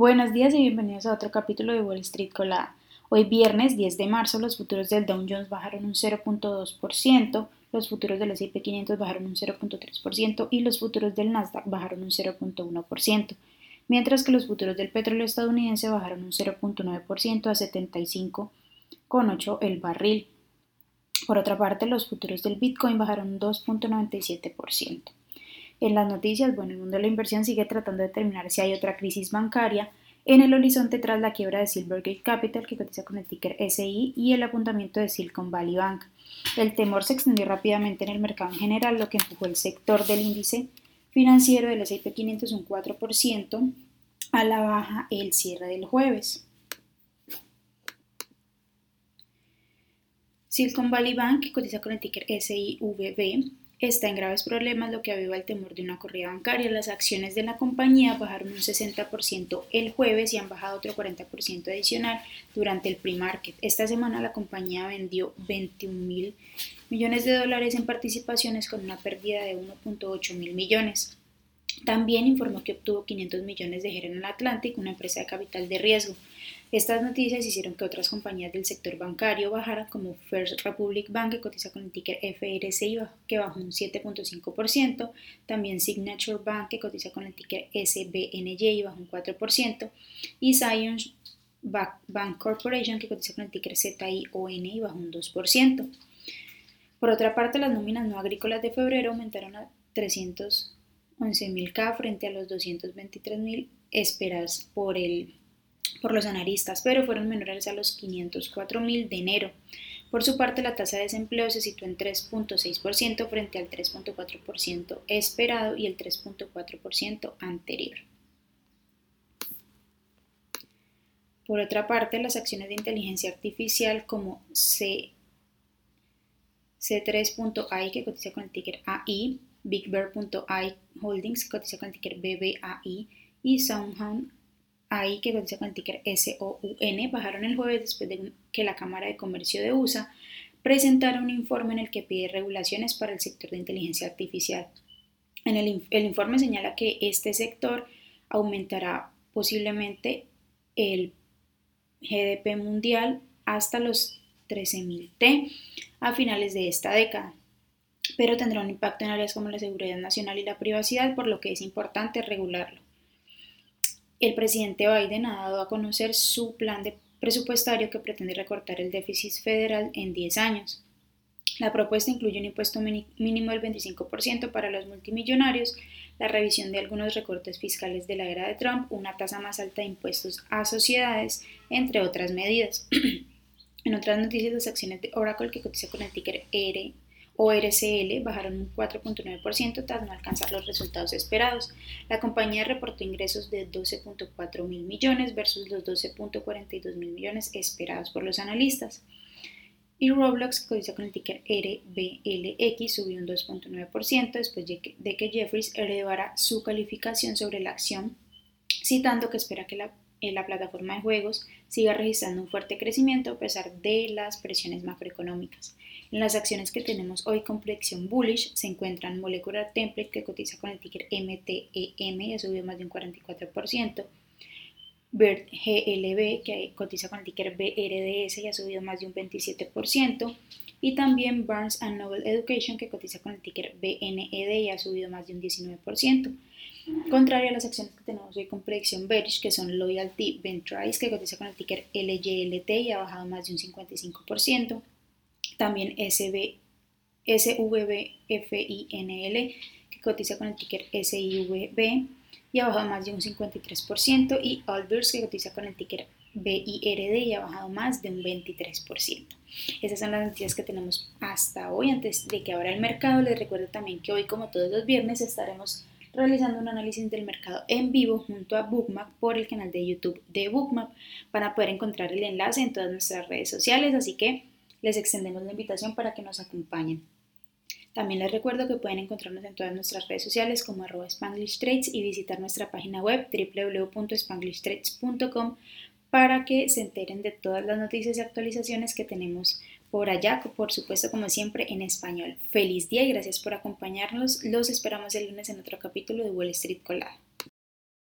Buenos días y bienvenidos a otro capítulo de Wall Street Colada. Hoy viernes 10 de marzo los futuros del Dow Jones bajaron un 0.2%, los futuros del S&P 500 bajaron un 0.3% y los futuros del Nasdaq bajaron un 0.1%, mientras que los futuros del petróleo estadounidense bajaron un 0.9% a 75,8 el barril. Por otra parte, los futuros del Bitcoin bajaron un 2.97%. En las noticias, bueno, el mundo de la inversión sigue tratando de determinar si hay otra crisis bancaria en el horizonte tras la quiebra de Silvergate Capital, que cotiza con el ticker SI, y el apuntamiento de Silicon Valley Bank. El temor se extendió rápidamente en el mercado en general, lo que empujó el sector del índice financiero del S&P 500 un 4% a la baja el cierre del jueves. Silicon Valley Bank, que cotiza con el ticker SIVB, está en graves problemas, lo que aviva el temor de una corrida bancaria. Las acciones de la compañía bajaron un 60% el jueves y han bajado otro 40% adicional durante el pre-market. Esta semana la compañía vendió 21 mil millones de dólares en participaciones con una pérdida de 1.8 mil millones. También informó que obtuvo 500 millones de General Atlantic, una empresa de capital de riesgo. Estas noticias hicieron que otras compañías del sector bancario bajaran, como First Republic Bank, que cotiza con el ticker FRCI, que bajó un 7.5%, también Signature Bank, que cotiza con el ticker SBNY, y bajó un 4%, y Zion Bank Corporation, que cotiza con el ticker ZION, y bajó un 2%. Por otra parte, las nóminas no agrícolas de febrero aumentaron a 300 11.000K frente a los 223.000 esperados por, el, por los analistas, pero fueron menores a los 504.000 de enero. Por su parte, la tasa de desempleo se situó en 3.6% frente al 3.4% esperado y el 3.4% anterior. Por otra parte, las acciones de inteligencia artificial como C, C3.ai, que cotiza con el ticker AI, BigBear.ai Holdings, que cotiza con el ticker BBAI, y SoundHound AI, que cotiza con el ticker SOUN, bajaron el jueves después de que la Cámara de Comercio de USA presentara un informe en el que pide regulaciones para el sector de inteligencia artificial. En el, el informe señala que este sector aumentará posiblemente el GDP mundial hasta los 13.000 T a finales de esta década pero tendrá un impacto en áreas como la seguridad nacional y la privacidad, por lo que es importante regularlo. El presidente Biden ha dado a conocer su plan de presupuestario que pretende recortar el déficit federal en 10 años. La propuesta incluye un impuesto mínimo del 25% para los multimillonarios, la revisión de algunos recortes fiscales de la era de Trump, una tasa más alta de impuestos a sociedades, entre otras medidas. en otras noticias, las acciones de Oracle, que cotiza con el ticker R ORCL bajaron un 4.9% tras no alcanzar los resultados esperados. La compañía reportó ingresos de 12.4 mil millones versus los 12.42 mil millones esperados por los analistas. Y Roblox, codicia con el ticker RBLX, subió un 2.9% después de que, Jeffries heredara su calificación sobre la acción, citando que espera que la la plataforma de juegos siga registrando un fuerte crecimiento a pesar de las presiones macroeconómicas. En las acciones que tenemos hoy con proyección bullish se encuentran Molecular Template que cotiza con el ticker MTEM y ha subido más de un 44%, BERT GLB que cotiza con el ticker BRDS y ha subido más de un 27%, y también Barnes Noble Education que cotiza con el ticker BNED y ha subido más de un 19%. Contrario a las acciones que tenemos hoy con predicción bearish, que son Loyalty Ventures, que cotiza con el ticker LYLT y ha bajado más de un 55%. También SB, SVBFINL, que cotiza con el ticker SIVB y ha bajado más de un 53%. Y Allbirds, que cotiza con el ticker BIRD y ha bajado más de un 23%. Esas son las noticias que tenemos hasta hoy. Antes de que abra el mercado, les recuerdo también que hoy, como todos los viernes, estaremos realizando un análisis del mercado en vivo junto a Bookmap por el canal de YouTube de Bookmap. Van a poder encontrar el enlace en todas nuestras redes sociales, así que les extendemos la invitación para que nos acompañen. También les recuerdo que pueden encontrarnos en todas nuestras redes sociales como arroba Spanglish Trades y visitar nuestra página web www.spanglishtrades.com para que se enteren de todas las noticias y actualizaciones que tenemos por allá, por supuesto, como siempre, en español. Feliz día y gracias por acompañarnos. Los esperamos el lunes en otro capítulo de Wall Street Colada.